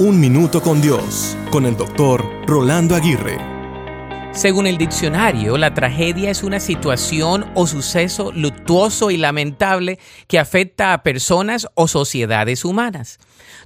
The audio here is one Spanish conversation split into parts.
Un Minuto con Dios, con el doctor Rolando Aguirre. Según el diccionario, la tragedia es una situación o suceso luctuoso y lamentable que afecta a personas o sociedades humanas.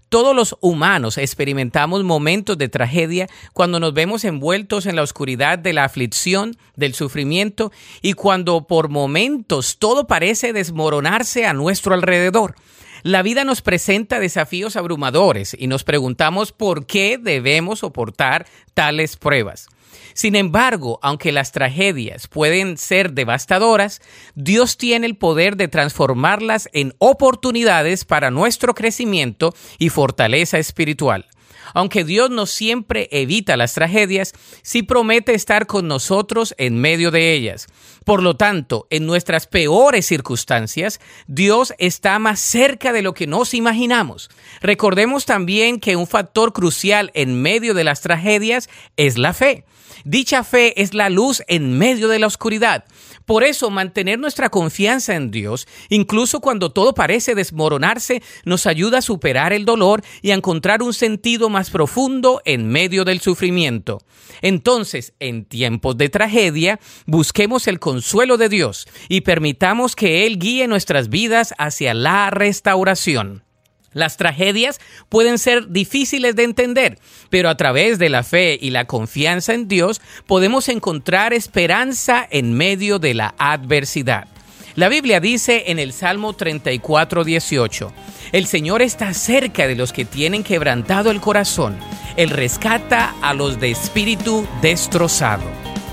Todos los humanos experimentamos momentos de tragedia cuando nos vemos envueltos en la oscuridad de la aflicción, del sufrimiento y cuando por momentos todo parece desmoronarse a nuestro alrededor. La vida nos presenta desafíos abrumadores y nos preguntamos por qué debemos soportar tales pruebas. Sin embargo, aunque las tragedias pueden ser devastadoras, Dios tiene el poder de transformarlas en oportunidades para nuestro crecimiento y fortaleza espiritual. Aunque Dios no siempre evita las tragedias, sí promete estar con nosotros en medio de ellas. Por lo tanto, en nuestras peores circunstancias, Dios está más cerca de lo que nos imaginamos. Recordemos también que un factor crucial en medio de las tragedias es la fe. Dicha fe es la luz en medio de la oscuridad. Por eso mantener nuestra confianza en Dios, incluso cuando todo parece desmoronarse, nos ayuda a superar el dolor y a encontrar un sentido más profundo en medio del sufrimiento. Entonces, en tiempos de tragedia, busquemos el consuelo de Dios y permitamos que Él guíe nuestras vidas hacia la restauración. Las tragedias pueden ser difíciles de entender, pero a través de la fe y la confianza en Dios podemos encontrar esperanza en medio de la adversidad. La Biblia dice en el Salmo 34, 18, El Señor está cerca de los que tienen quebrantado el corazón. Él rescata a los de espíritu destrozado.